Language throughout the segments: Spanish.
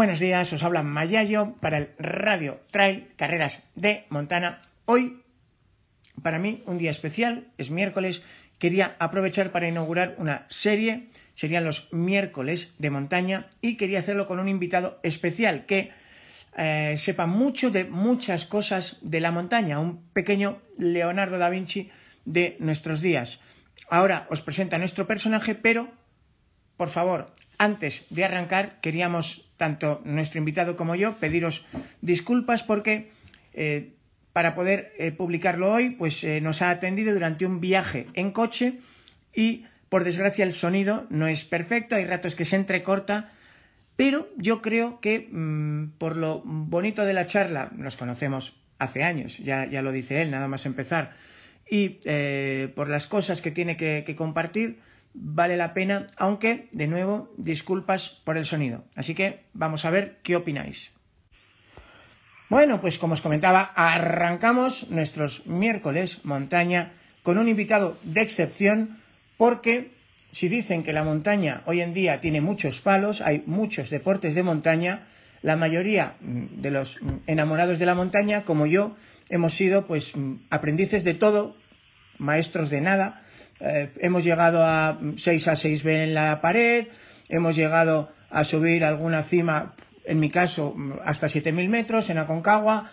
Buenos días, os habla Mayayo para el Radio Trail Carreras de Montana. Hoy, para mí, un día especial, es miércoles. Quería aprovechar para inaugurar una serie, serían los miércoles de montaña, y quería hacerlo con un invitado especial que eh, sepa mucho de muchas cosas de la montaña, un pequeño Leonardo da Vinci de nuestros días. Ahora os presento a nuestro personaje, pero, por favor, antes de arrancar, queríamos tanto nuestro invitado como yo, pediros disculpas porque eh, para poder eh, publicarlo hoy, pues eh, nos ha atendido durante un viaje en coche y por desgracia el sonido no es perfecto, hay ratos que se entrecorta, pero yo creo que mmm, por lo bonito de la charla, nos conocemos hace años, ya, ya lo dice él, nada más empezar, y por las cosas que tiene que compartir, vale la pena, aunque, de nuevo, disculpas por el sonido. Así que vamos a ver qué opináis. Bueno, pues como os comentaba, arrancamos nuestros miércoles montaña con un invitado de excepción porque si dicen que la montaña hoy en día tiene muchos palos, hay muchos deportes de montaña, la mayoría de los enamorados de la montaña, como yo, hemos sido pues aprendices de todo, maestros de nada, eh, hemos llegado a 6 a 6B en la pared, hemos llegado a subir alguna cima, en mi caso, hasta 7.000 metros en Aconcagua,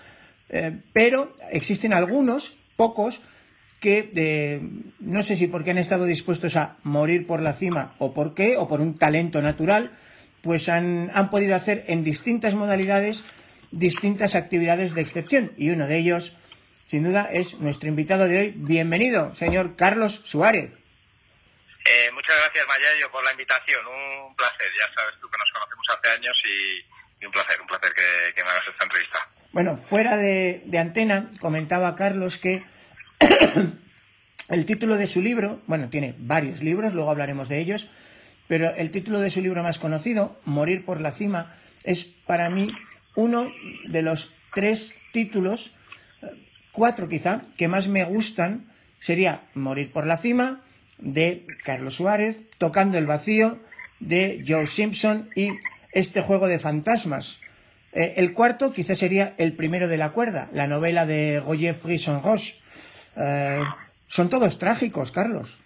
eh, pero existen algunos, pocos, que eh, no sé si porque han estado dispuestos a morir por la cima o por qué, o por un talento natural, pues han, han podido hacer en distintas modalidades distintas actividades de excepción. Y uno de ellos sin duda es nuestro invitado de hoy. Bienvenido, señor Carlos Suárez. Eh, muchas gracias, Mayayo, por la invitación. Un placer. Ya sabes tú que nos conocemos hace años y, y un placer, un placer que, que, me hagas esta entrevista. Bueno, fuera de, de antena, comentaba Carlos que el título de su libro, bueno, tiene varios libros, luego hablaremos de ellos, pero el título de su libro más conocido, Morir por la cima, es para mí uno de los tres títulos cuatro quizá que más me gustan sería Morir por la cima de Carlos Suárez, Tocando el vacío de Joe Simpson y Este juego de fantasmas. Eh, el cuarto quizá sería El primero de la cuerda, la novela de Roger Frisson Roche. Eh, son todos trágicos, Carlos.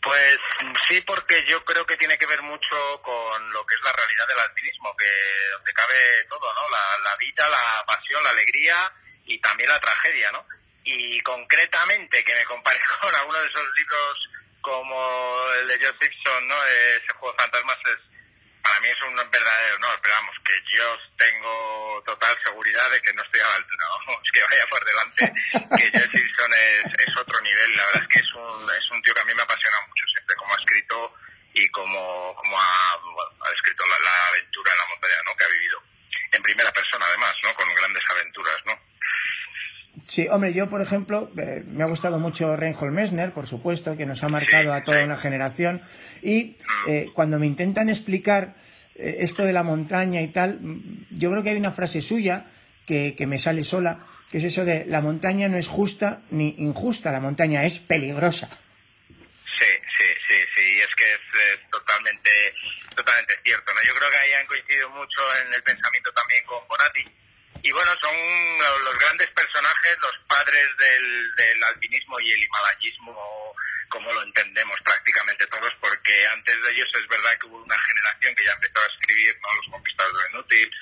Pues sí, porque yo creo que tiene que ver mucho con lo que es la realidad del alpinismo, que donde cabe todo, ¿no? La, la vida, la pasión, la alegría y también la tragedia, ¿no? Y concretamente, que me compare con alguno de esos libros como el de Joe Simpson, ¿no? Ese juego de fantasmas es, para mí es un verdadero no, pero vamos, que yo tengo total seguridad de que no estoy a la altura, vamos, que vaya por delante, que Joe Simpson es, es otro nivel, la verdad es que es un, es un tío que a mí me apasiona mucho siempre, como ha escrito y como, como ha, ha escrito la, la aventura en la montaña, ¿no? Que ha vivido en primera persona además, ¿no? Con grandes aventuras, ¿no? Sí, hombre, yo, por ejemplo, eh, me ha gustado mucho Reinhold Messner, por supuesto, que nos ha marcado a toda una generación. Y eh, cuando me intentan explicar eh, esto de la montaña y tal, yo creo que hay una frase suya que, que, me sale sola, que es eso de la montaña no es justa ni injusta, la montaña es peligrosa. Sí, sí, sí, sí, es que es, es totalmente, totalmente cierto. ¿no? Yo que ahí han coincidido mucho en el pensamiento también con Bonatti y bueno, son los grandes personajes, los padres del, del alpinismo y el himalayismo, como lo entendemos prácticamente todos, porque antes de ellos es verdad que hubo una generación que ya empezó a escribir, ¿no? Los conquistadores de Inútil,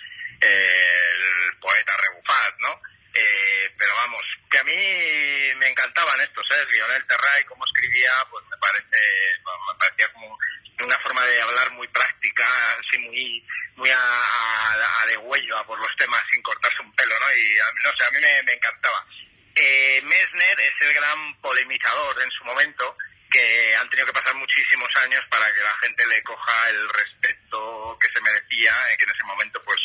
eh, el poeta Rebufat, ¿no? Eh, pero vamos, que a mí me encantaban estos, ¿eh? Lionel Terray, como escribía, pues me parece, me parecía como una forma de hablar muy práctica, así muy, muy a, a, a de huello, a por los temas sin cortarse un pelo, ¿no? Y no sé, a mí me, me encantaba. Eh, Messner es el gran polemizador en su momento, que han tenido que pasar muchísimos años para que la gente le coja el respeto que se merecía, eh, que en ese momento pues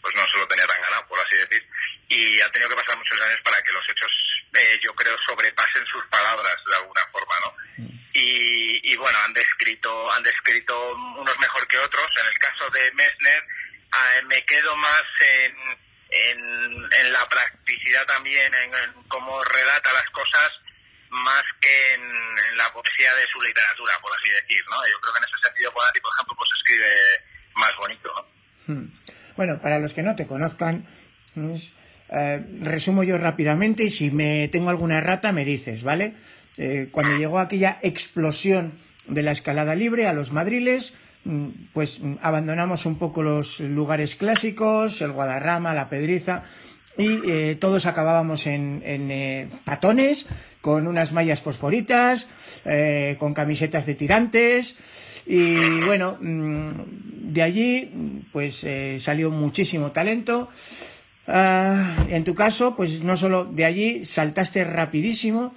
pues no se lo tenía tan ganado, por así decir, y ha tenido que pasar muchos años para que los hechos, eh, yo creo, sobrepasen sus palabras de alguna forma, ¿no? Mm. Y, y, bueno, han descrito, han descrito unos mejor que otros. En el caso de Messner, eh, me quedo más en, en, en, la practicidad también, en, cómo relata las cosas, más que en, la poesía de su literatura, por así decir, ¿no? Yo creo que en ese sentido, Bonatti, por ejemplo, pues escribe más bonito, ¿no? Bueno, para los que no te conozcan, eh, resumo yo rápidamente y si me tengo alguna errata me dices, ¿vale? Eh, cuando llegó aquella explosión de la escalada libre a los madriles, mm, pues mm, abandonamos un poco los lugares clásicos, el Guadarrama, la Pedriza, y eh, todos acabábamos en, patones, con unas mallas fosforitas, con camisetas de tirantes, y bueno, mm, de allí pues salió muchísimo talento. Ah, en tu caso, pues no solo de allí saltaste rapidísimo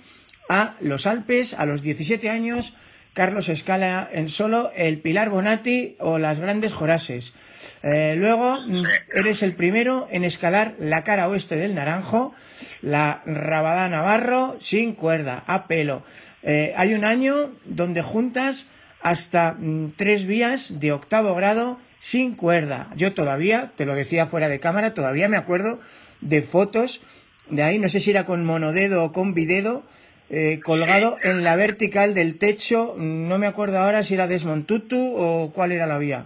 a los Alpes a los 17 años, Carlos escala en solo el Pilar Bonatti o las Grandes Jorases. Eh, luego mm, eres el primero en escalar la cara oeste del Naranjo, la Rabada Navarro sin cuerda, a pelo. Eh, hay un año donde juntas hasta mm, tres vías de octavo grado sin cuerda. Yo todavía, te lo decía fuera de cámara, todavía me acuerdo de fotos de ahí, no sé si era con monodedo o con bidedo, eh, colgado en la vertical del techo, no me acuerdo ahora si era Desmontutu o cuál era la vía.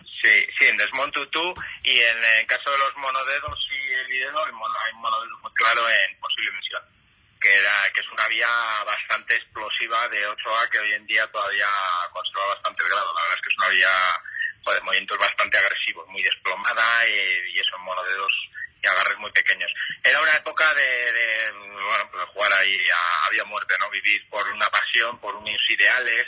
Sí, sí, en Desmontutu y en el caso de los monodedos y el bidedo hay, un monodedo muy claro en Posible Misión, que, era, que es una vía bastante explosiva de 8A que hoy en día todavía conserva bastante grado. La verdad es que es una vía de movimientos bastante agresivos, muy desplomada eh, y eso en monodedos y agarres muy pequeños. Era una época de, bueno, pues jugar ahí a, había muerte, ¿no? Vivir por una pasión, por unos ideales,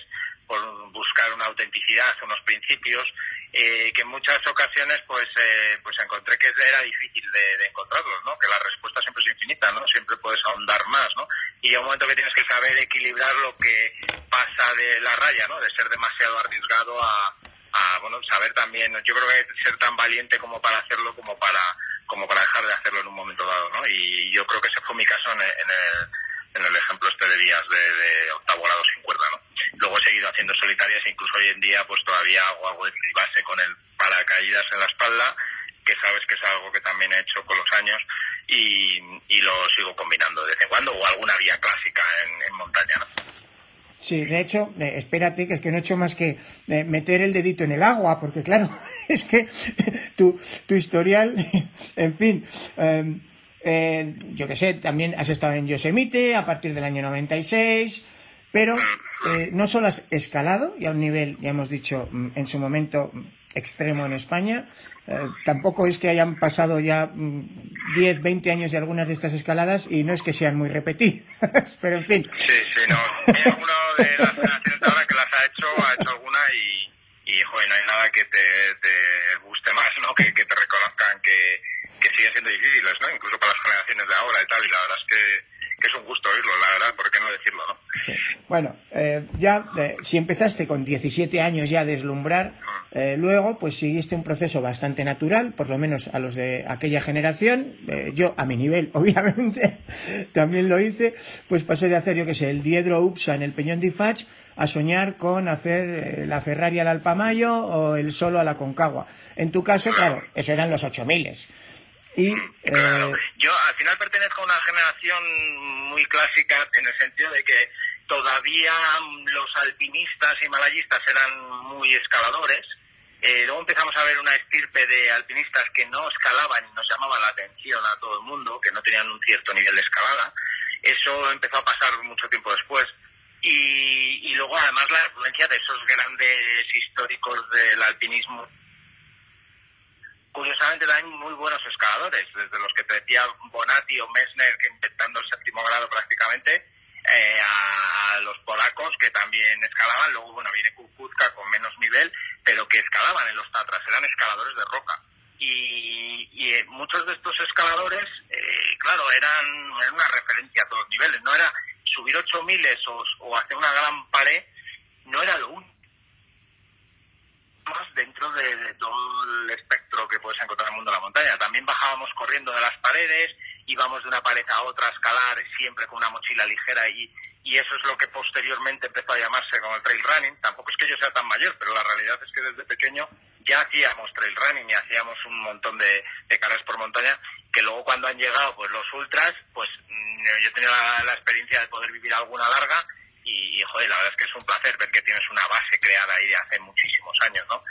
por buscar una autenticidad, unos principios, eh, que en muchas ocasiones pues eh, pues encontré que era difícil de, encontrarlos, ¿no? Que la respuesta siempre es infinita, ¿no? Siempre puedes ahondar más, ¿no? Y hay un momento que tienes que saber equilibrar lo que pasa de la raya, ¿no? De ser demasiado arriesgado a, a bueno saber también yo creo que ser tan valiente como para hacerlo como para como para dejar de hacerlo en un momento dado no y yo creo que ese fue mi caso en el, en el, ejemplo este de días de, octavo grado sin cuerda no luego he seguido haciendo solitarias e incluso hoy en día pues todavía hago algo de base con el paracaídas en la espalda que sabes que es algo que también he hecho con los años y, y lo sigo combinando de vez en cuando o alguna vía clásica en, en montaña ¿no? Sí, de hecho, eh, espérate, que es que no he hecho más que eh, meter el dedito en el agua, porque claro, es que tu, tu historial, en fin, em, eh, yo que sé, también has estado en Yosemite a partir del año 96, pero no solo has escalado, y a un nivel, ya hemos dicho, mm, en su momento extremo en España, tampoco es que hayan pasado ya 10, mm, 20 años de algunas de estas escaladas y no es que sean muy repetidas, pero en fin. Sí, sí, no de las generaciones ahora que las ha hecho, ha hecho alguna y, y joder, no hay nada que te, te guste más, ¿no? Que te reconozcan que, que siguen siendo difíciles, ¿no? Incluso para las generaciones de ahora y tal, y la verdad es que que es un gusto oírlo, la verdad, ¿por qué no decirlo, no? Bueno, eh, ya, eh, si empezaste con 17 años ya a deslumbrar, eh, luego pues seguiste un proceso bastante natural, por lo menos a los de aquella generación, yo a mi nivel, obviamente, también lo hice, pues pasé de hacer, yo que sé, el Diedro Upsa en el Peñón de a soñar con hacer la Ferrari al Alpamayo o el solo a la Concagua. En tu caso, claro, eso eran los 8000 y, claro. Eh, Yo al final pertenezco a una generación muy clásica en el sentido de que todavía los alpinistas y malayistas eran muy escaladores. Eh, luego empezamos a ver una estirpe de alpinistas que no escalaban y nos llamaba la atención a todo el mundo, que no tenían un cierto nivel de escalada. Eso empezó a pasar mucho tiempo después. Y, y luego además la influencia de esos grandes históricos del alpinismo curiosamente también muy buenos escaladores, desde los que te decía Bonatti o Messner, que intentando el séptimo grado prácticamente, eh, a, los polacos que también escalaban, luego bueno viene Kukutzka con menos nivel, pero que escalaban en los Tatras, eran escaladores de roca. Y, y eh, muchos de estos escaladores, eh, claro, eran, una referencia a todos los niveles, no era subir ocho miles o, o hacer una gran pared no era lo único dentro de, todo el espectro que puedes encontrar en el mundo de la montaña. También bajábamos corriendo de las paredes, íbamos de una pared a otra a escalar siempre con una mochila ligera y, y eso es lo que posteriormente empezó a llamarse como el trail running. Tampoco es que yo sea tan mayor, pero la realidad es que desde pequeño ya hacíamos trail running y hacíamos un montón de, de carreras por montaña que luego cuando han llegado pues los ultras, pues mm, yo he tenido la experiencia de poder vivir alguna larga y, joder, la verdad es que es un placer ver que tienes una base creada ahí de hace muchísimos años, ¿no?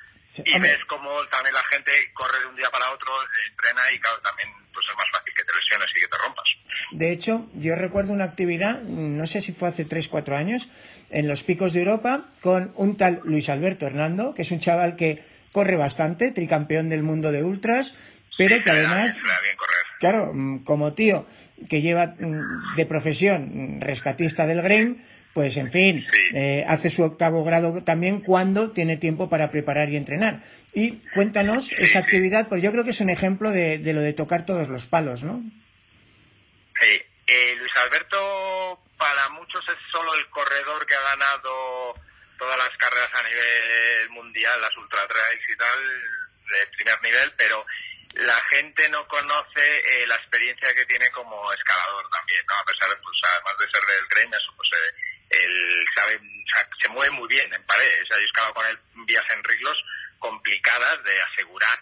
y ves cómo también la gente corre de un día para otro, entrena y claro, también pues es más fácil que te lesiones y que te rompas. De hecho, yo recuerdo una actividad, no sé si fue hace 3, 4 años, en los picos de Europa, con un tal Luis Alberto Hernando, que es un chaval que corre bastante, tricampeón del mundo de ultras, pero que además, claro, mm, como tío que lleva mm, de profesión mm, rescatista del Grain, pues en fin, eh, hace su octavo grado también cuando tiene tiempo para preparar y entrenar. Y cuéntanos esa actividad, pues yo creo que es un ejemplo de, lo de tocar todos los palos, ¿no? Sí, eh, Luis Alberto para muchos es solo el corredor que ha ganado todas las carreras a nivel mundial, las ultra trails y tal, de primer nivel, pero la gente no conoce eh, la experiencia que tiene como escalador también, ¿no? A pesar de, pues, además de ser del gremio, pues él sabe, se mueve muy bien en paredes. Ha escalado con él vías en riglos complicadas de asegurar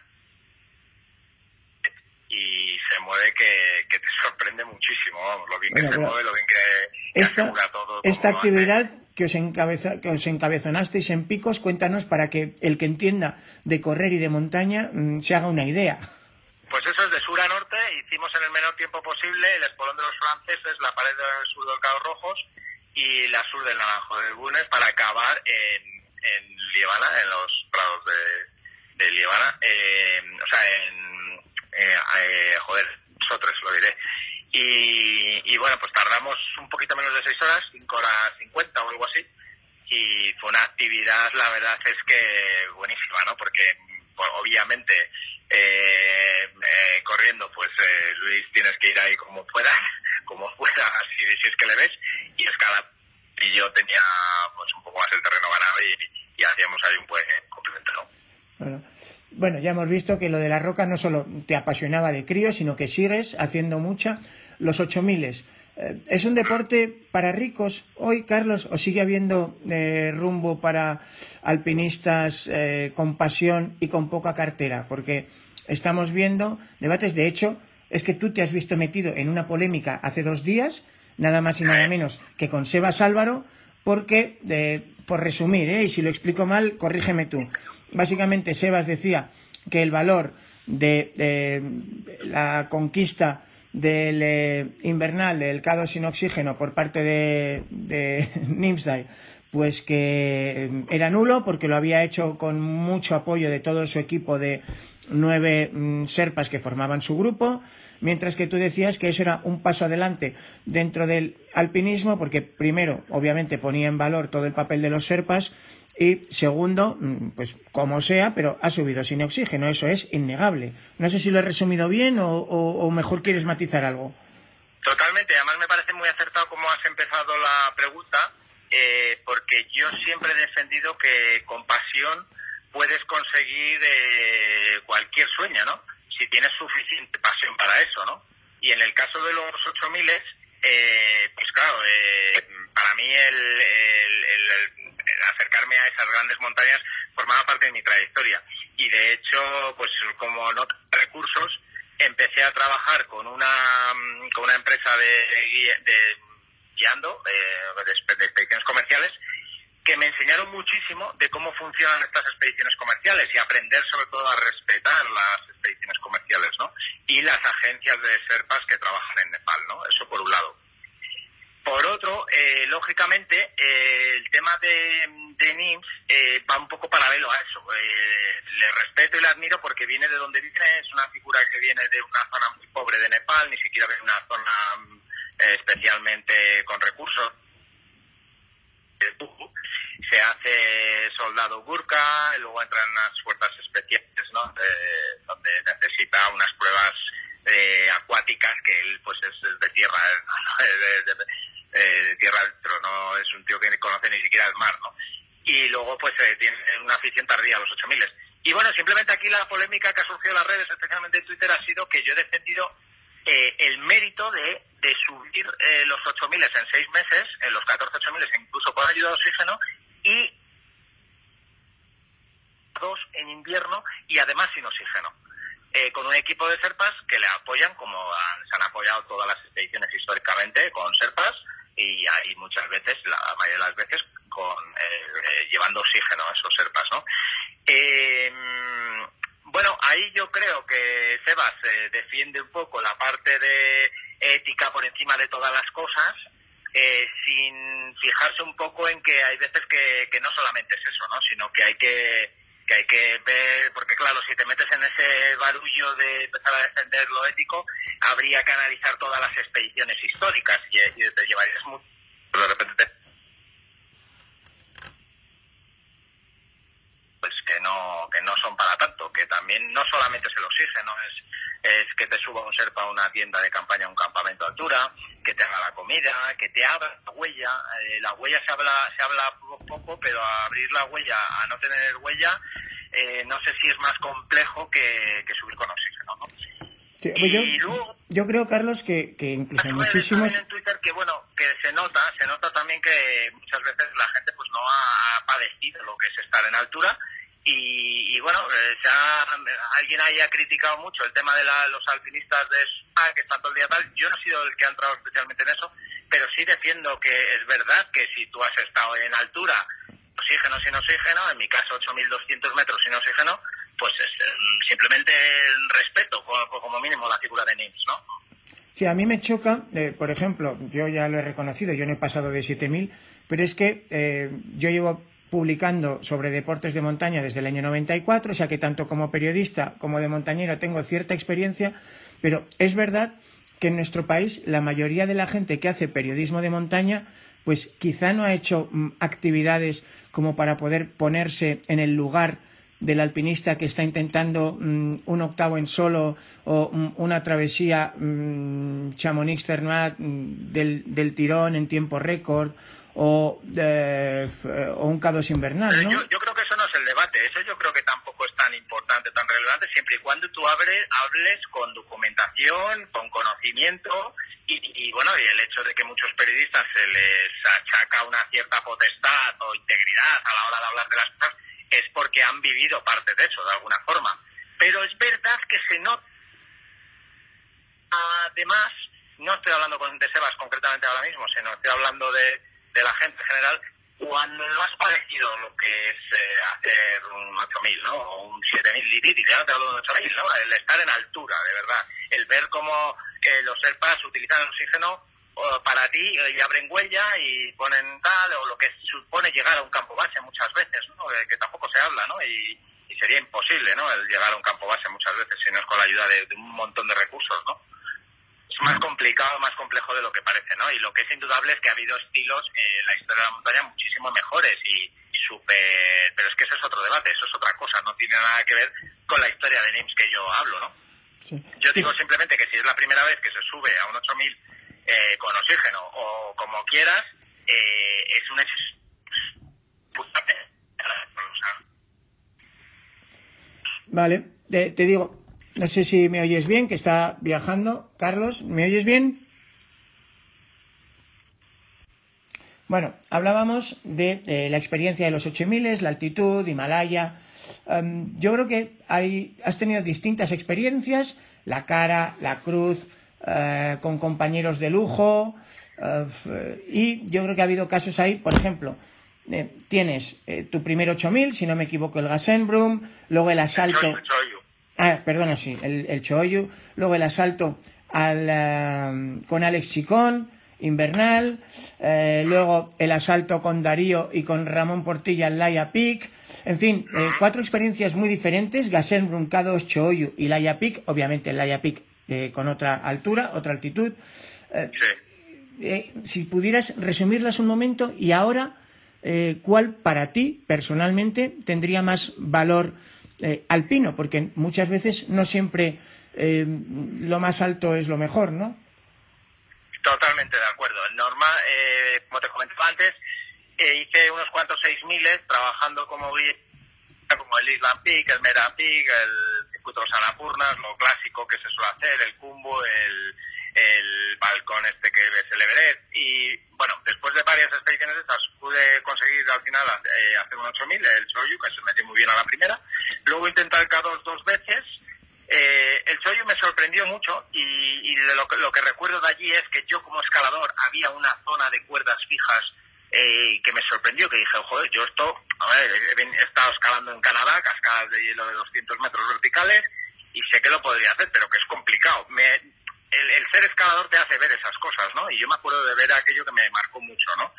y se mueve que, te sorprende muchísimo, vamos, lo bien que se mueve, lo bien que, asegura todo. Esta actividad que os, encabeza, que os encabezonasteis en picos, cuéntanos para que el que entienda de correr y de montaña mm, se haga una idea. Pues eso es de sur a norte, hicimos en el menor tiempo posible el espolón de los franceses, la pared del sur del Cabo Rojos, y la sur del Naranjo del Bune para acabar en, en en los prados de, de eh, o sea, en, eh, eh, joder, nosotros lo diré. Y, y, bueno, pues tardamos un poquito menos de 6 horas, 5 horas 50 o algo así, y fue una actividad, la verdad es que buenísima, ¿no? Porque pues, obviamente eh, eh, corriendo, pues eh, Luis tienes que ir ahí como puedas, como puedas, si, es que le ves, y escala. Y yo tenía pues un poco más el terreno ganado y, hacíamos ahí un buen complemento, Bueno. bueno, ya hemos visto que lo de la roca no solo te apasionaba de crío, sino que sigues haciendo mucha. Los 8000 eh, ¿Es un deporte para ricos hoy, Carlos, o sigue habiendo eh, rumbo para alpinistas eh, con pasión y con poca cartera? Porque estamos viendo debates, de hecho, es que tú te has visto metido en una polémica hace dos días, nada más y nada menos que con Sebas Álvaro, porque, por resumir, y si lo explico mal, corrígeme tú. Básicamente, Sebas decía que el valor de la conquista del eh, invernal del K2 sin oxígeno por parte de, de pues que eh, era nulo porque lo había hecho con mucho apoyo de todo su equipo de nueve mm, serpas que formaban su grupo, mientras que tú decías que eso era un paso adelante dentro del alpinismo porque primero, obviamente, ponía en valor todo el papel de los serpas y segundo, mm, pues como sea, pero ha subido sin oxígeno, eso es innegable. No sé si lo he resumido bien o, mejor quieres matizar algo. Totalmente, además me parece muy acertado cómo has empezado la pregunta, eh, porque yo siempre he defendido que con pasión puedes conseguir eh, cualquier sueño, ¿no? Si tienes suficiente pasión para eso, ¿no? Y en el caso de los 8000, eh, pues claro, eh, para mí el, acercarme a esas grandes montañas formaba parte de mi trayectoria. Y de hecho, pues como no recursos, empecé a trabajar con una, con una empresa de, de, guiando, de, expediciones comerciales, que me enseñaron muchísimo de cómo funcionan estas expediciones comerciales y aprender sobre todo a respetar las expediciones comerciales, ¿no? Y las agencias de serpas que trabajan en Nepal, ¿no? Eso por un lado. Por otro, eh, lógicamente, eh, el tema de, de NIMS eh, va un poco paralelo a eso. le respeto y le admiro porque viene de donde viene, es una figura que viene de una zona muy pobre de Nepal, ni siquiera de una zona especialmente con recursos. Se hace soldado Gurkha, luego entra en unas fuerzas especiales, ¿no? donde necesita unas pruebas acuáticas que él pues es, de tierra, de, de tierra adentro, no es un tío que conoce ni siquiera el mar, ¿no? Y luego, pues, eh, tiene una afición tardía a los 8000. Y bueno, simplemente aquí la polémica que ha surgido en las redes, especialmente en Twitter, ha sido que yo he defendido eh, el mérito de, subir eh, los 8000 en seis meses, en los 14 8000 incluso con ayuda de oxígeno, y dos en invierno y además sin oxígeno. Eh, con un equipo de Serpas que le apoyan, como se han apoyado todas las expediciones históricamente, con Serpas y, muchas veces, la mayoría de las veces, con eh, llevando oxígeno a esos Serpas, ¿no? Bueno, ahí yo creo que Sebas defiende un poco la parte de ética por encima de todas las cosas, eh, sin fijarse un poco en que hay veces que, que no solamente es eso, ¿no? sino que hay que, que hay que ver, porque claro, si te metes en ese barullo de empezar a defender lo ético, habría que analizar todas las expediciones históricas y, y te llevarías mucho, de repente pues que no que no son para tanto, que también no solamente es el oxígeno, es es que te suba un serpa a una tienda de campaña, a un campamento de altura, que te haga la comida, que te abra la huella. Eh, la huella se habla, se habla poco, pero abrir la huella a no tener huella, eh, no sé si es más complejo que, subir con oxígeno. ¿no? y yo, luego, yo creo, Carlos, que, que incluso muchísimos... en Twitter que, bueno, que se nota, se nota también que muchas veces la gente pues no ha padecido lo que es estar en altura y, bueno, eh, alguien haya criticado mucho el tema de los alpinistas de ah, que están todo el día tal. Yo no he sido el que ha entrado especialmente en eso, pero sí defiendo que es verdad que si tú has estado en altura, oxígeno sin oxígeno, en mi caso 8.200 metros sin oxígeno, pues es mm, simplemente respeto como, mínimo la figura de NIMS, ¿no? Sí, a mí me choca, eh, por ejemplo, yo ya lo he reconocido, yo no he pasado de 7.000, pero es que eh, yo llevo publicando sobre deportes de montaña desde el año 94, o sea que tanto como periodista como de montañero tengo cierta experiencia, pero es verdad que en nuestro país la mayoría de la gente que hace periodismo de montaña pues quizá no ha hecho mm, actividades como para poder ponerse en el lugar del alpinista que está intentando mm, un octavo en solo o mm, una travesía Chamonix Cernat del, del tirón en tiempo récord o, eh, o un K2 invernal, ¿no? Yo, yo, creo que eso no es el debate, eso yo creo que tampoco es tan importante, tan relevante, siempre y cuando tú hables, hables con documentación, con conocimiento y, y, bueno, y el hecho de que muchos periodistas se les achaca una cierta potestad o integridad a la hora de hablar de las cosas es porque han vivido parte de eso, de alguna forma. Pero es verdad que se nota además no estoy hablando con de Sebas concretamente ahora mismo, sino estoy hablando de, de la gente en general, cuando no has parecido lo que es eh, hacer un 8000, ¿no? O un 7000 Lidit, ya te hablo de un 8000, ¿no? El estar en altura, de verdad. El ver cómo eh, los serpas utilizan el oxígeno para ti eh, y abren huella y ponen tal, o lo que supone llegar a un campo base muchas veces, ¿no? que tampoco se habla, ¿no? Y, sería imposible, ¿no? El llegar a un campo base muchas veces si no es con la ayuda de un montón de recursos, ¿no? es más complicado, más complejo de lo que parece, ¿no? Y lo que es indudable es que ha habido estilos en la historia de la montaña muchísimo mejores y, súper... Pero es que eso es otro debate, eso es otra cosa, no tiene nada que ver con la historia de NIMS que yo hablo, ¿no? Yo digo simplemente que si es la primera vez que se sube a un 8000 eh, con oxígeno o como quieras, eh, es un... Vale, te digo, no sé si me oyes bien, que está viajando. Carlos, ¿me oyes bien? Bueno, hablábamos de eh, la experiencia de los 8000, la altitud, Himalaya. Em, yo creo que hay, has tenido distintas experiencias, la cara, la cruz, eh, con compañeros de lujo, eh, y yo creo que ha habido casos ahí, por ejemplo, tienes tu primer 8000, si no me equivoco, el Gasenbrum, luego el asalto. Ah, perdona, sí, el, el Choyu. Luego el asalto al, eh, con Alex Chicón, Invernal. Eh, luego el asalto con Darío y con Ramón Portilla en Laia Peak. En fin, eh, cuatro experiencias muy diferentes. Gasen, Bruncados, Choyu y Laia Peak. Obviamente Laia Peak con otra altura, otra altitud. si pudieras resumirlas un momento y ahora, ¿cuál para ti personalmente tendría más valor? Eh, alpino, porque muchas veces no siempre eh, lo más alto es lo mejor, ¿no? Totalmente de acuerdo. Normal, eh, como te comentaba antes, eh, hice unos cuantos seis miles trabajando como como el Island Peak, el Mera Peak, el circuito de Sanapurnas, lo clásico que se suele hacer, el Cumbo, el, el balcón este que ves el Everest. Y bueno, después de varias expediciones estas, pude conseguir al final eh, hacer un 8000, el Choyu, que se metió muy bien a la primera. Luego intenté el K2 dos veces. Eh, el Choyu me sorprendió mucho y, y lo, lo que recuerdo de allí es que yo como escalador había una zona de cuerdas fijas eh, que me sorprendió, que dije, joder, yo esto, a ver, he, estado escalando en Canadá, cascadas de hielo de 200 metros verticales, y sé que lo podría hacer, pero que es complicado. Me, el, ser escalador te hace ver esas cosas, ¿no? Y yo me acuerdo de ver aquello que me marcó mucho, ¿no?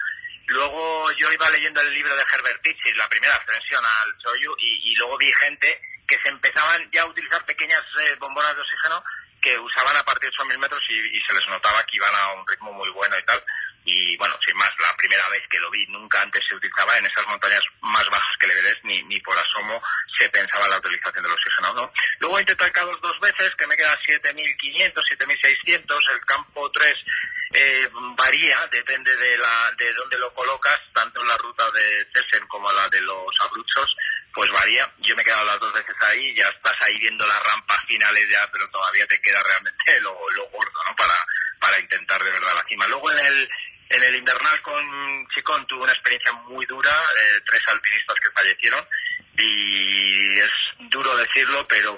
Luego yo iba leyendo el libro de Herbert Tichis, la primera ascensión al Choyu, y, y luego vi gente que se empezaban ya a utilizar pequeñas eh, bombonas de oxígeno que usaban a partir de 8.000 metros y, y se les notaba que iban a un ritmo muy bueno y tal. Y bueno, sin más, la primera vez que lo vi, nunca antes se utilizaba en esas montañas más bajas que el Everest, ni, ni por asomo se pensaba en la utilización del oxígeno, ¿no? Luego el K2 dos veces, que me queda 7.500, 7.600, el campo 3 eh, varía, depende de la de dónde lo colocas, tanto en la ruta de Tessen como la de los Abruzos, pues varía. Yo me he quedado las dos veces ahí, ya estás ahí viendo las rampas finales ya, pero todavía te queda realmente lo, lo gordo, ¿no? Para, para intentar de verdad la cima. Luego en el en el invernal con Chicón tuve una experiencia muy dura, eh, tres alpinistas que fallecieron y es duro decirlo, pero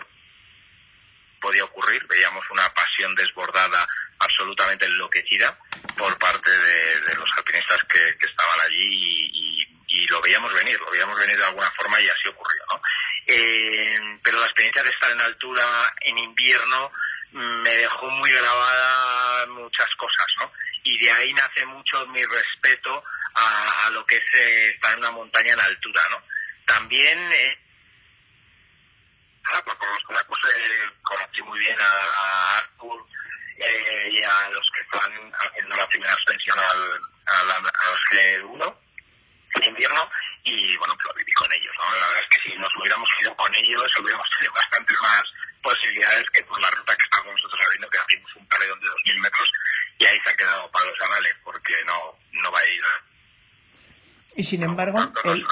podía ocurrir. Veíamos una pasión desbordada, absolutamente enloquecida por parte de, los alpinistas que, estaban allí y- y lo veíamos venir, lo veíamos venir de alguna forma y así ocurrió, ¿no? Eh, pero la experiencia de estar en altura en invierno me dejó muy grabada muchas cosas, ¿no? Y de ahí nace mucho mi respeto a, lo que es eh, estar en una montaña en altura, ¿no? También eh, Ah, pues con los polacos eh, conocí muy bien a, a Artur eh, y a los que están haciendo la primera ascensión al, al, a los G1 en invierno y bueno, pues lo viví con ellos, ¿no? La verdad es que si nos hubiéramos ido con ellos hubiéramos tenido bastante más posibilidades que por la ruta que estamos nosotros abriendo, que abrimos un paredón de 2.000 metros y ahí se ha quedado para los anales porque no, no va a ir Y sin embargo, no, el,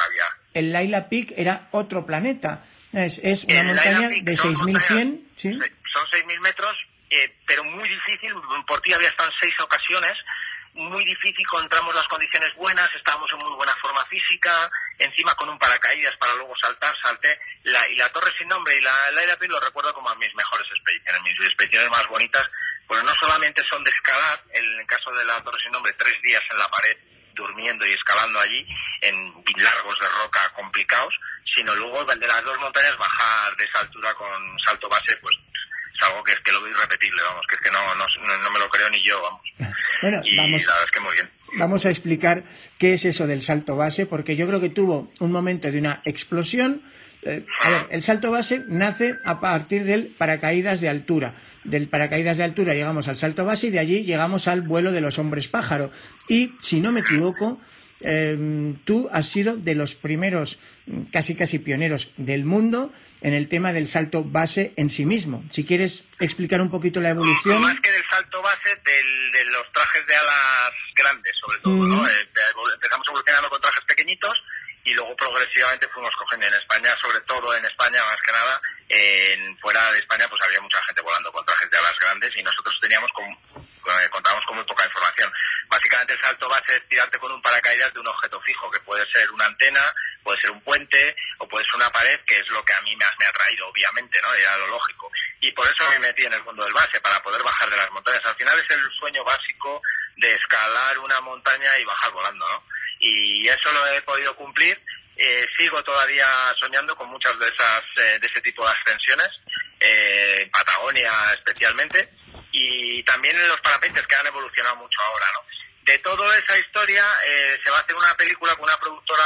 el Laila Peak era otro planeta. Es, es una El montaña Peak de son 6.100, montañas- ¿sí? Son 6.000 metros, eh, pero muy difícil. Por ti había estado en seis ocasiones. Muy difícil, encontramos las condiciones buenas, estábamos en muy buena forma física, encima con un paracaídas para luego saltar, salté. La, y la Torre Sin Nombre y la Peak lo recuerdo como mis mejores expediciones, mis expediciones más bonitas, pues no solamente son de escalar, en el caso de la Torre Sin Nombre, tres días en la pared, durmiendo y escalando allí en largos de roca complicados, sino luego de las dos montañas bajar de esa altura con salto base, pues es algo que es que lo veo irrepetible, vamos, que es que no, no, no me lo creo ni yo, vamos. Bueno, Y vamos, la verdad es que muy bien. vamos a explicar qué es eso del salto base, porque yo creo que tuvo un momento de una explosión. Eh, a ver, el salto base nace a partir del paracaídas de altura. Del paracaídas de altura llegamos al salto base y de allí llegamos al vuelo de los hombres pájaro. Y, si no me equivoco, eh, tú has sido de los primeros, mm, casi casi pioneros del mundo en el tema del salto base en sí mismo. Si quieres explicar un poquito la evolución. Más que del salto base, del, de los trajes de alas grandes, sobre todo, ¿no? Eh, empezamos evolucionando con trajes pequeñitos y luego progresivamente fuimos cogiendo en España, sobre todo en España más que nada, en, fuera de España pues había mucha gente volando con trajes de alas grandes y nosotros teníamos con, eh, contábamos con muy poca información. Salto base es tirarte con un paracaídas de un objeto fijo, que puede ser una antena, puede ser un puente o puede ser una pared, que es lo que a mí me ha traído, obviamente, ¿no? Era lo lógico. Y por eso me metí en el mundo del base, para poder bajar de las montañas. Al final es el sueño básico de escalar una montaña y bajar volando, ¿no? Y eso lo he podido cumplir. Eh, sigo todavía soñando con muchas de esas eh, de ese tipo de ascensiones, eh, Patagonia especialmente, y también en los parapentes que han evolucionado mucho ahora, ¿no? De toda esa historia eh, se va a hacer una película con una productora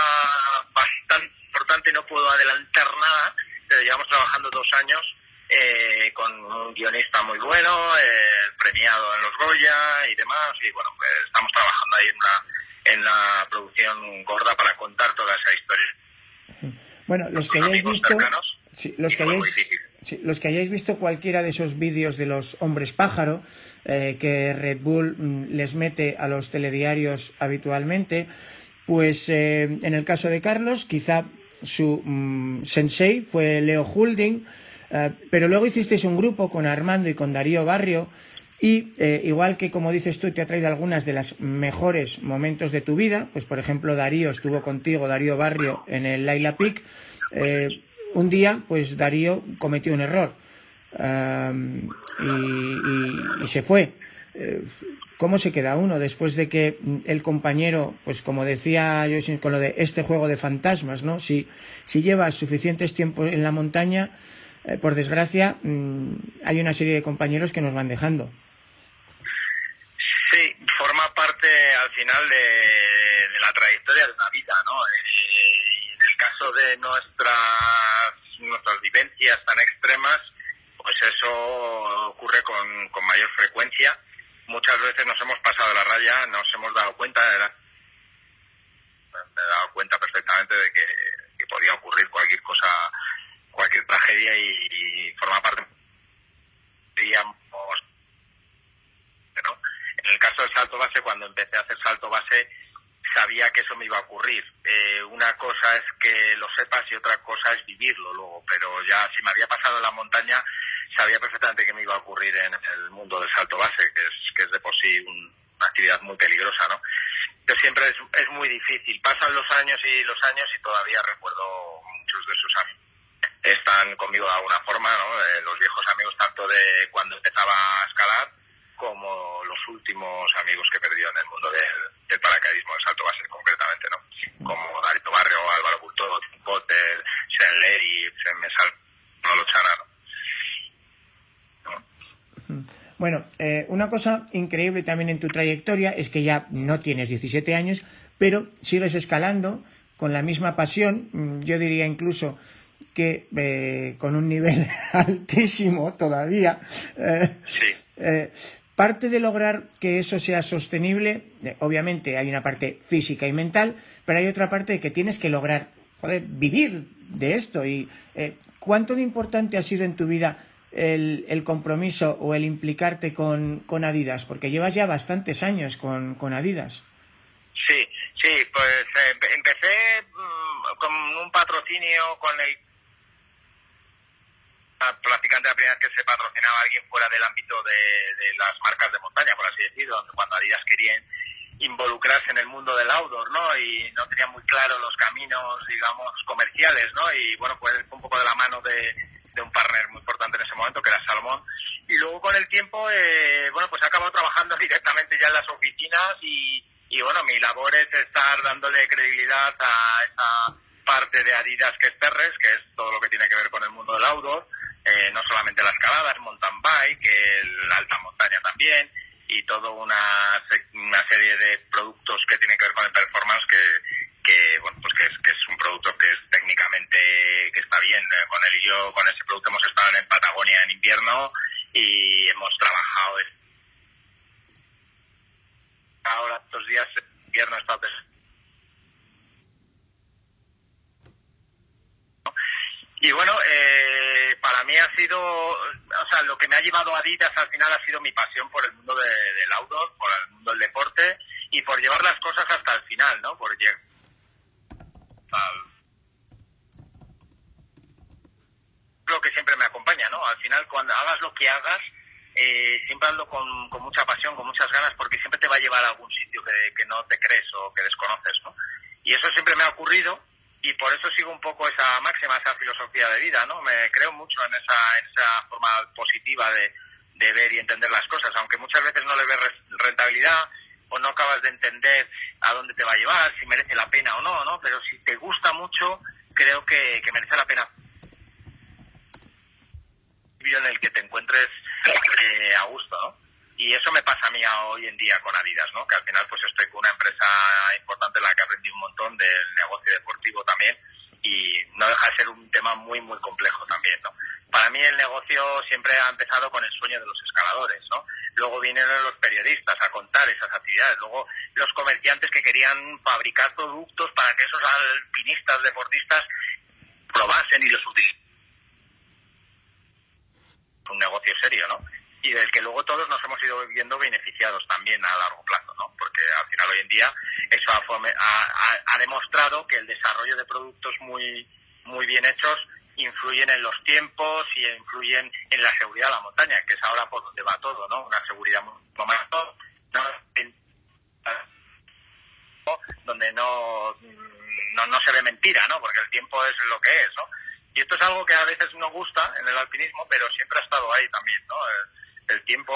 bastante importante, no puedo adelantar nada, pero llevamos trabajando dos años eh, con un guionista muy bueno, eh, premiado en los Goya y demás, y bueno, pues estamos trabajando ahí en una, en la producción gorda para contar toda esa historia. Bueno, los que hayáis visto, cercanos, sí, los que hayáis, los que hayáis visto cualquiera de esos vídeos de los hombres pájaro eh, que Red Bull mm, les mete a los telediarios habitualmente, pues eh, en el caso de Carlos, quizá su mm, sensei fue Leo Hulding, eh, pero luego hicisteis un grupo con Armando y con Darío Barrio y igual que como dices tú te ha traído algunas de los mejores momentos de tu vida, pues por ejemplo Darío estuvo contigo, Darío Barrio, en el Laila Peak, un día pues Darío cometió un error y, se fue. Eh, ¿Cómo se queda uno después de que el compañero, pues como decía yo con lo de este juego de fantasmas, ¿no? Si, si llevas suficientes tiempo en la montaña, eh, por desgracia, mm, hay una serie de compañeros que nos van dejando. Sí, forma parte al final de, la trayectoria de la vida, ¿no? Eh, en el caso de nuestras, nuestras vivencias tan extremas, pues eso ocurre con, con mayor frecuencia. Muchas veces nos hemos pasado la raya, nos hemos dado cuenta, de me he dado cuenta perfectamente de que, podía ocurrir cualquier cosa, cualquier tragedia y, forma parte, digamos, En el caso del salto base, cuando empecé a hacer salto base, sabía que eso me iba a ocurrir. Eh, una cosa es que lo sepas y otra cosa es vivirlo luego, pero ya si me había pasado en la montaña, sabía perfectamente que me iba a ocurrir en el mundo del salto base, que es, que es de por sí una actividad muy peligrosa, ¿no? Pero siempre es, es muy difícil. Pasan los años y los años y todavía recuerdo muchos de sus amigos. Están conmigo de alguna forma, ¿no? Eh, los viejos amigos tanto de cuando empezaba a escalar como los últimos amigos que perdió en el mundo del, del paracaidismo, del salto base concretamente, ¿no? Como Darío Barrio, Álvaro Culto, Tim Potter, Sean Levy, Mesal, Manolo Chara, Bueno, eh, una cosa increíble también en tu trayectoria es que ya no tienes 17 años, pero sigues escalando con la misma pasión, mm, yo diría incluso que eh, con un nivel altísimo todavía. Eh, parte de lograr que eso sea sostenible, obviamente hay una parte física y mental, pero hay otra parte de que tienes que lograr vivir de esto. ¿Y cuánto de importante ha sido en tu vida el, el compromiso o el implicarte con, con, Adidas? Porque llevas ya bastantes años con, con Adidas. Sí, sí, pues eh, empecé mm, con un patrocinio con el prácticamente la primera vez que se patrocinaba a alguien fuera del ámbito de, de, las marcas de montaña, por así decirlo, cuando Adidas querían involucrarse en el mundo del outdoor, ¿no? Y no tenía muy claro los caminos, digamos, comerciales, ¿no? Y bueno, pues un poco de la mano de, de un partner muy en ese momento, que era Salomón. Y luego con el tiempo, eh, bueno, pues he acabado trabajando directamente ya en las oficinas y, y bueno, mi labor es estar dándole credibilidad a esa parte de Adidas que es Terres, que es todo lo que tiene que ver con el mundo del outdoor, eh, no solamente la escalada, el mountain bike, la alta montaña también, y toda una, una serie de productos que tienen que ver con el performance que, que bueno pues que es, que es producto que es técnicamente que está bien eh, con él y yo con ese producto hemos estado en Patagonia en invierno y hemos trabajado ahora estos días invierno estado y bueno, eh, para mí ha sido, o sea, lo que me ha llevado a Adidas al final ha sido mi pasión por el mundo de, del outdoor, por el mundo del deporte y por llevar las cosas hasta el final, ¿no? Por lo que siempre me acompaña, ¿no? Al final, cuando hagas lo que hagas, eh, siempre ando con, con, mucha pasión, con muchas ganas, porque siempre te va a llevar a algún sitio que, que, no te crees o que desconoces, ¿no? Y eso siempre me ha ocurrido y por eso sigo un poco esa máxima, esa filosofía de vida, ¿no? Me creo mucho en esa, esa forma positiva de, de ver y entender las cosas, aunque muchas veces no le ves rentabilidad o no acabas de entender a dónde te va a llevar, si merece la pena o no, ¿no? Pero si te gusta mucho, creo que, que merece la pena en el que te encuentres eh, a gusto, ¿no? Y eso me pasa a mí hoy en día con Adidas, ¿no? Que al final pues estoy con una empresa importante en la que aprendí un montón del negocio deportivo también y no deja de ser un tema muy, muy complejo también, ¿no? Para mí el negocio siempre ha empezado con el sueño de los escaladores, ¿no? Luego vinieron los periodistas a contar esas actividades, luego los comerciantes que querían fabricar productos para que esos alpinistas, deportistas probasen y los utilizasen un negocio serio, ¿no? Y del que luego todos nos hemos ido viendo beneficiados también a largo plazo, ¿no? Porque al final hoy en día eso ha, demostrado que el desarrollo de productos muy muy bien hechos influyen en los tiempos y influyen en la seguridad de la montaña, que es ahora por donde va todo, ¿no? Una seguridad muy más donde no, no, no se ve mentira, ¿no? Porque el tiempo es lo que es, ¿no? Y esto es algo que a veces no gusta en el alpinismo, pero siempre ha estado ahí también, ¿no? El tiempo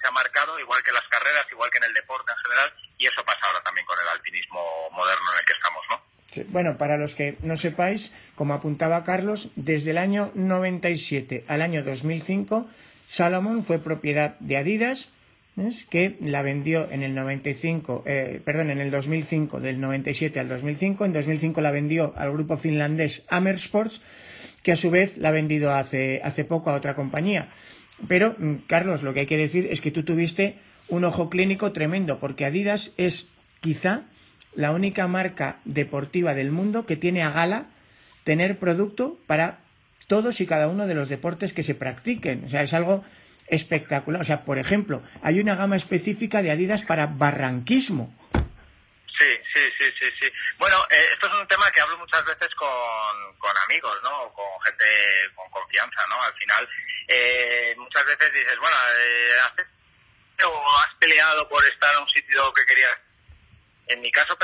se ha marcado, igual que las carreras, igual que en el deporte en general, y eso pasa ahora también con el alpinismo moderno en el que estamos, ¿no? bueno, para los que no sepáis, como apuntaba Carlos, desde el año 97 al año 2005, Salomon fue propiedad de Adidas, que la vendió en el 95, eh, perdón, en el 2005, del 97 al 2005. En 2005 la vendió al grupo finlandés Amersports, que a su vez la ha vendido hace, hace poco a otra compañía. Pero, mm, Carlos, lo que hay que decir es que tú tuviste un ojo clínico tremendo, porque Adidas es quizá la única marca deportiva del mundo que tiene a gala tener producto para todos y cada uno de los deportes que se practiquen. O sea, es algo espectacular. O sea, por ejemplo, hay una gama específica de Adidas para barranquismo. Sí, sí, sí, sí, sí. Bueno, esto es un tema que hablo muchas veces con, con amigos, ¿no? Con gente con confianza, ¿no? Al final, eh, muchas veces dices, bueno, eh, o has peleado por estar en un sitio que querías. En mi caso,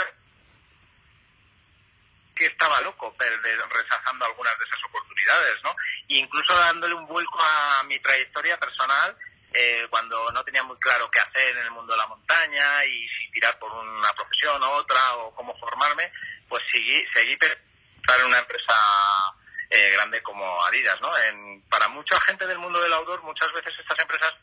que estaba loco rechazando algunas de esas oportunidades, ¿no? Incluso dándole un vuelco a mi trayectoria personal eh, cuando no tenía muy claro qué hacer en el mundo de la montaña y si tirar por una profesión o otra o cómo formarme, pues seguí, seguí en una empresa eh, grande como Adidas, ¿no? En, para mucha gente del mundo del outdoor, muchas veces estas empresas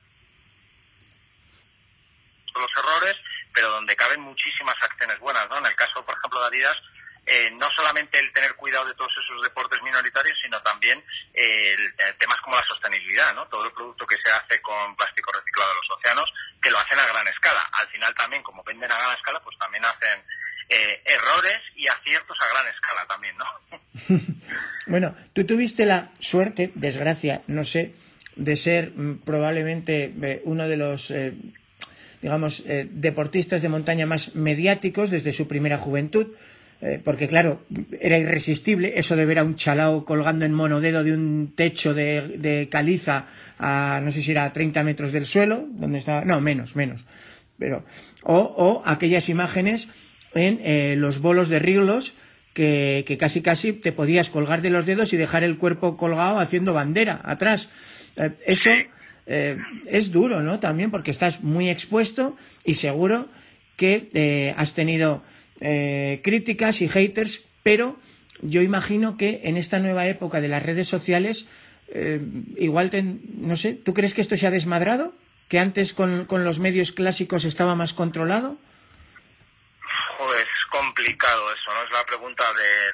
son los errores, pero donde caben muchísimas acciones buenas, ¿no? En el caso, por ejemplo, de Adidas, eh, no solamente el tener cuidado de todos esos deportes minoritarios, sino también eh, temas como la sostenibilidad, ¿no? Todo el producto que se hace con plástico reciclado de los océanos, que lo hacen a gran escala. Al final también, como venden a gran escala, pues también hacen eh, errores y aciertos a gran escala también, ¿no? bueno, tú tuviste la suerte, desgracia, no sé, de ser mm, probablemente uno de los digamos, deportistas de montaña más mediáticos desde su primera juventud. Eh, porque claro, era irresistible eso de ver a un chalao colgando en monodedo de un techo de, caliza a, no sé si era a 30 metros del suelo, donde estaba, no, menos, menos, pero, o, aquellas imágenes en eh, los bolos de Riglos que, casi casi te podías colgar de los dedos y dejar el cuerpo colgado haciendo bandera atrás. Eh, eso es duro, ¿no? También porque estás muy expuesto y seguro que has tenido eh, críticas y haters, pero yo imagino que en esta nueva época de las redes sociales, eh, igual, no sé, ¿tú crees que esto se ha desmadrado? ¿Que antes con, los medios clásicos estaba más controlado? Pues complicado eso, ¿no? Es la pregunta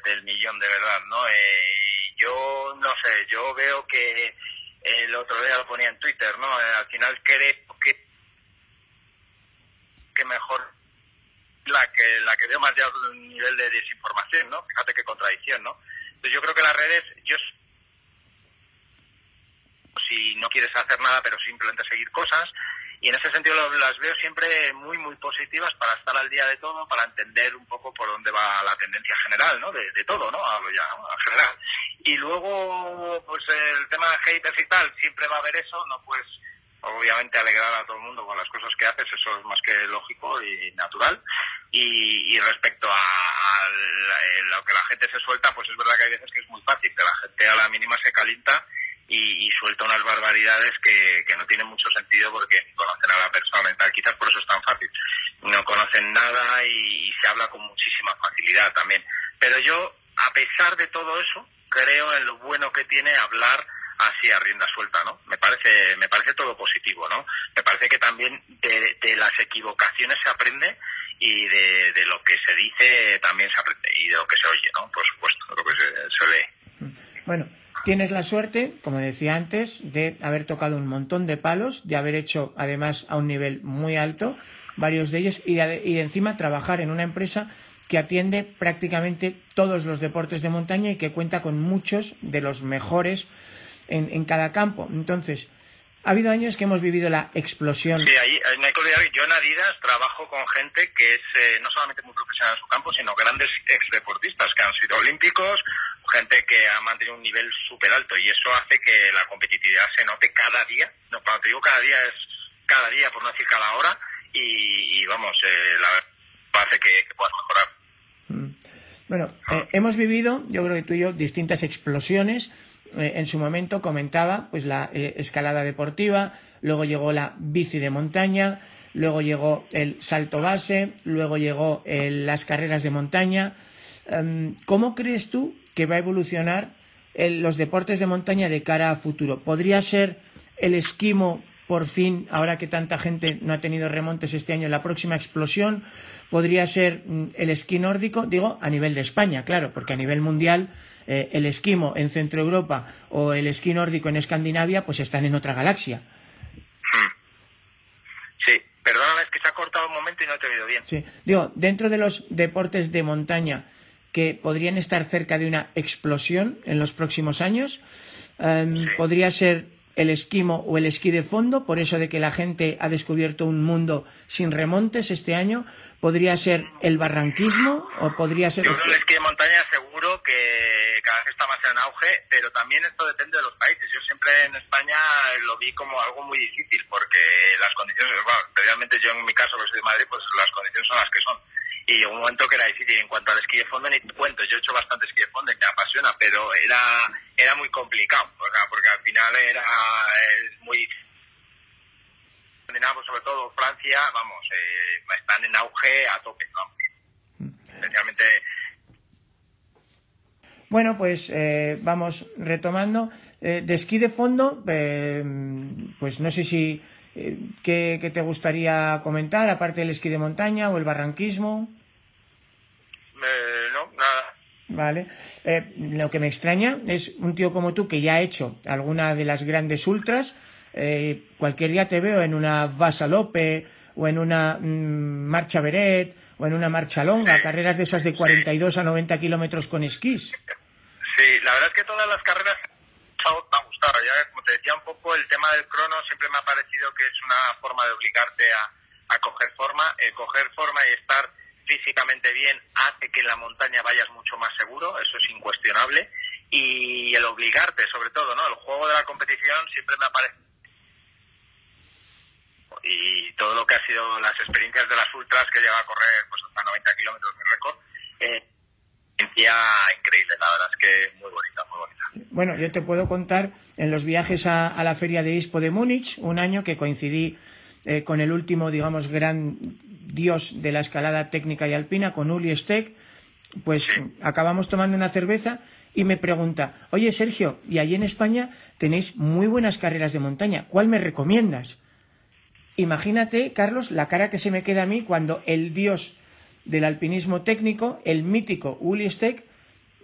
del millón, de verdad, ¿no? Eh, yo no sé, yo veo que el otro día lo ponía en Twitter, ¿no? al final creo que, que mejor la que la que veo más ya un nivel de desinformación, ¿no? Fíjate qué contradicción, ¿no? Entonces yo creo que las redes, yo si no quieres hacer nada, pero simplemente seguir cosas, y en ese sentido las veo siempre muy, muy positivas para estar al día de todo, para entender un poco por dónde va la tendencia general, ¿no? De, todo, ¿no? Hablo ya, ¿no? En general. Y luego, pues el tema de haters y tal, siempre va a haber eso, ¿no? Pues obviamente alegrar a todo el mundo con las cosas que haces, eso es más que lógico y natural. Y, respecto a, lo que la gente se suelta, pues es verdad que hay veces que es muy fácil, que la gente a la mínima se calienta y, suelta unas barbaridades que, no tienen mucho sentido porque conocen a la persona mental. Quizás por eso es tan fácil. No conocen nada y se habla con muchísima facilidad también. Pero yo, a pesar de todo eso, creo en lo bueno que tiene hablar así a rienda suelta, ¿no? Me parece, me parece todo positivo, ¿no? Me parece que también de, las equivocaciones se aprende y de, lo que se dice también se aprende y de lo que se oye, ¿no? Por supuesto, de lo que se, lee. Bueno, tienes la suerte, como decía antes, de haber tocado un montón de palos, de haber hecho además a un nivel muy alto varios de ellos y y de encima trabajar en una empresa que atiende prácticamente todos los deportes de montaña y que cuenta con muchos de los mejores en, cada campo. Entonces, ha habido años que hemos vivido la explosión. Sí, ahí, hay que olvidar yo en Adidas trabajo con gente que es eh, no solamente muy profesional en su campo, sino grandes exdeportistas que han sido olímpicos, gente que ha mantenido un nivel súper alto y eso hace que la competitividad se note cada día. No, cuando te digo cada día es cada día, por no decir cada hora, y, vamos, eh, la hace que, que puedas mejorar. Mm. Bueno, eh, hemos vivido, yo creo que tú y yo, distintas explosiones eh, en su momento comentaba pues la eh, escalada deportiva, luego llegó la bici de montaña, luego llegó el salto base, luego llegó las carreras de montaña. Em, ¿Cómo crees tú que va a evolucionar los deportes de montaña de cara a futuro? ¿Podría ser el esquimo por fin, ahora que tanta gente no ha tenido remontes este año, la próxima explosión? ¿Podría ser mm, el esquí nórdico? Digo, a nivel de España, claro, porque a nivel mundial eh, el esquimo en Centro Europa o el esquí nórdico en Escandinavia, pues están en otra galaxia. Hmm. Sí, perdóname, es que se ha cortado un momento y no te he oído bien. Sí, digo, dentro de los deportes de montaña que podrían estar cerca de una explosión en los próximos años, em, podría ser el esquimo o el esquí de fondo, por eso de que la gente ha descubierto un mundo sin remontes este año, podría ser el barranquismo o podría ser... Yo creo el esquí de montaña seguro que cada vez está más en auge, pero también esto depende de los países. Yo siempre en España lo vi como algo muy difícil porque las condiciones, bueno, especialmente yo en mi caso que soy de Madrid, pues las condiciones son las que son y un momento que era difícil. En cuanto al esquí de fondo, ni cuento, yo he hecho bastante esquí de fondo y me apasiona, pero era, era muy complicado, porque al final era muy sobre todo Francia, vamos, eh, están en auge a tope, Especialmente. Bueno, pues eh, vamos retomando. Eh, de esquí de fondo, pues no sé si ¿qué, ¿qué, te gustaría comentar, aparte del esquí de montaña o el barranquismo. Eh. Vale. Eh, lo que me extraña es un tío como tú que ya ha hecho alguna de las grandes ultras. Eh, cualquier día te veo en una Vasalope o en una mm, marcha Beret o en una marcha longa, carreras de esas de 42 a 90 kilómetros con esquís. Sí, la verdad es que todas las carreras me han gustado. Ya, como te decía un poco, el tema del crono siempre me ha parecido que es una forma de obligarte a, a coger forma, coger forma y estar físicamente bien hace que en la montaña vayas mucho más seguro, eso es incuestionable, y el obligarte, sobre todo, ¿no? El juego de la competición siempre me aparece y todo lo que ha sido las experiencias de las ultras que lleva a correr pues hasta 90 kilómetros de récord, eh, increíble, la verdad es que muy bonita, muy bonita. Bueno, yo te puedo contar en los viajes a, la feria de ISPO de Múnich, un año que coincidí eh, con el último, digamos, gran dios de la escalada técnica y alpina, con Uli Steck, pues acabamos tomando una cerveza y me pregunta, oye Sergio, y allí en España tenéis muy buenas carreras de montaña, ¿cuál me recomiendas? Imagínate, Carlos, la cara que se me queda a mí cuando el dios del alpinismo técnico, el mítico Uli Steck,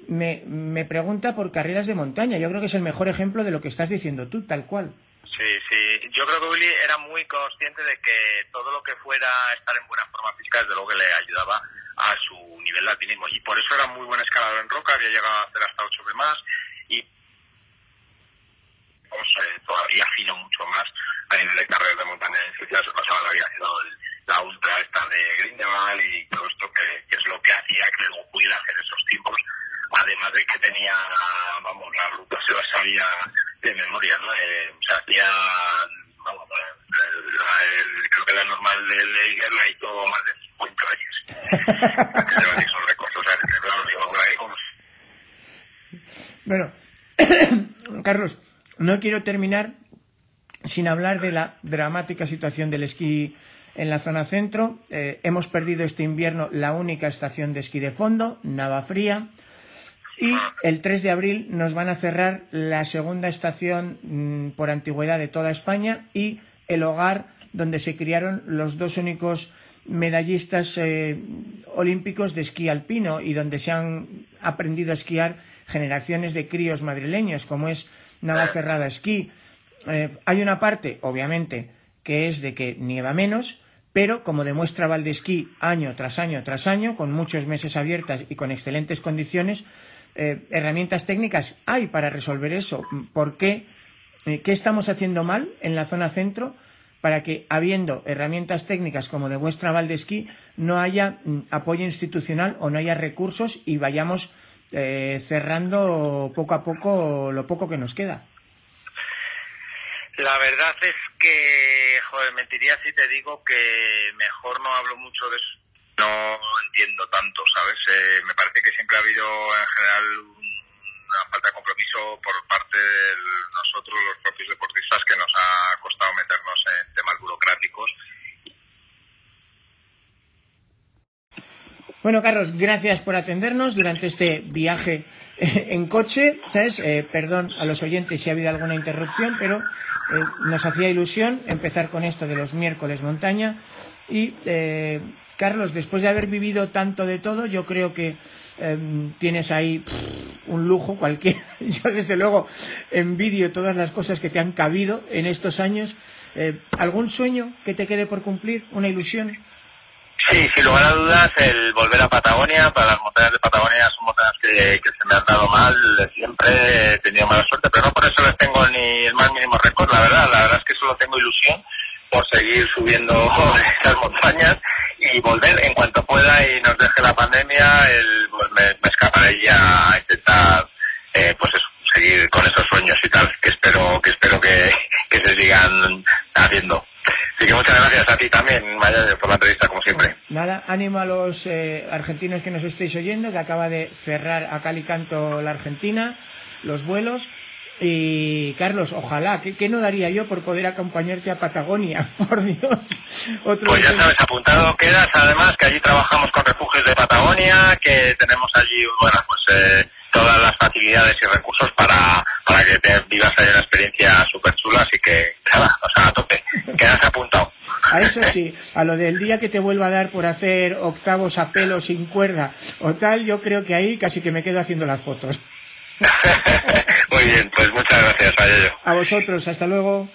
me, me pregunta por carreras de montaña. Yo creo que es el mejor ejemplo de lo que estás diciendo tú, tal cual. Sí, sí. Yo creo que Willy era muy consciente de que todo lo que fuera estar en buena forma física, desde luego que le ayudaba a su nivel de alpinismo. Y por eso era muy buen escalador en roca, había llegado a hacer hasta 8 de más y eh, todavía afinó mucho más a nivel de carreras de montaña. Se pasaba había sido la ultra esta de Grindelwald y todo esto que, que, es lo que hacía que luego pudiera hacer esos tiempos. Además de que tenía, vamos, la ruta se las sabía de memoria, ¿no? Eh, se hacía, vamos, el, creo que la normal de Leiger la hizo más de 50 años. que esos récords, o sea, que claro, digo, por ahí como... Bueno, Carlos, no quiero terminar sin hablar de la dramática situación del esquí en la zona centro. Eh, hemos perdido este invierno la única estación de esquí de fondo, Navafría. Y el 3 de abril nos van a cerrar la segunda estación mm, por antigüedad de toda España y el hogar donde se criaron los dos únicos medallistas eh, olímpicos de esquí alpino y donde se han aprendido a esquiar generaciones de críos madrileños, como es Navacerrada Esquí. Eh, hay una parte, obviamente, que es de que nieva menos, pero como demuestra Valdesquí año tras año tras año, con muchos meses abiertas y con excelentes condiciones, eh, herramientas técnicas hay para resolver eso. ¿Por qué eh, qué estamos haciendo mal en la zona centro para que, habiendo herramientas técnicas como de vuestra Valdesquí, no haya mm, apoyo institucional o no haya recursos y vayamos eh, cerrando poco a poco lo poco que nos queda. La verdad es que, joder, mentiría si te digo que mejor no hablo mucho de eso. No entiendo tanto, ¿sabes? Eh, me parece que siempre ha habido en general una falta de compromiso por parte de nosotros, los propios deportistas, que nos ha costado meternos en temas burocráticos. Bueno, Carlos, gracias por atendernos durante este viaje en coche, ¿sabes? Eh, perdón a los oyentes si ha habido alguna interrupción, pero eh, nos hacía ilusión empezar con esto de los miércoles montaña. Y, eh, Carlos, después de haber vivido tanto de todo, yo creo que em, tienes ahí un lujo cualquiera. Yo, desde luego, envidio todas las cosas que te han cabido en estos años. ¿Algún sueño que te quede por cumplir? ¿Una ilusión? Sí, sin lugar a dudas, el volver a Patagonia, para las montañas de Patagonia son montañas que, se me han dado mal, siempre he tenido mala suerte, pero no por eso les tengo ni el más mínimo récord, la verdad, la verdad es que solo tengo ilusión por seguir subiendo estas montañas y volver en cuanto pueda y nos deje la pandemia, el, pues me, escaparé ya a intentar, eh, pues seguir con esos sueños y tal, que espero, que espero que, que se sigan haciendo. Así que muchas gracias a ti también, Maya, por la entrevista, como siempre. Nada, ánimo a los eh, argentinos que nos estéis oyendo, que acaba de cerrar a cal y canto la Argentina, los vuelos. Y Carlos, ojalá, ¿qué, no daría yo por poder acompañarte a Patagonia? Por Dios. Otro pues ya sabes, apuntado quedas, además, que allí trabajamos con refugios de Patagonia, que tenemos allí, bueno, pues eh, todas las facilidades y recursos para, para que te vivas ahí una experiencia súper chula, así que nada, o sea, a tope, quedas apuntado. A eso sí, a lo del día que te vuelva a dar por hacer octavos a pelo sin cuerda o tal, yo creo que ahí casi que me quedo haciendo las fotos. Muy bien, pues muchas gracias, a ello. A vosotros, hasta luego.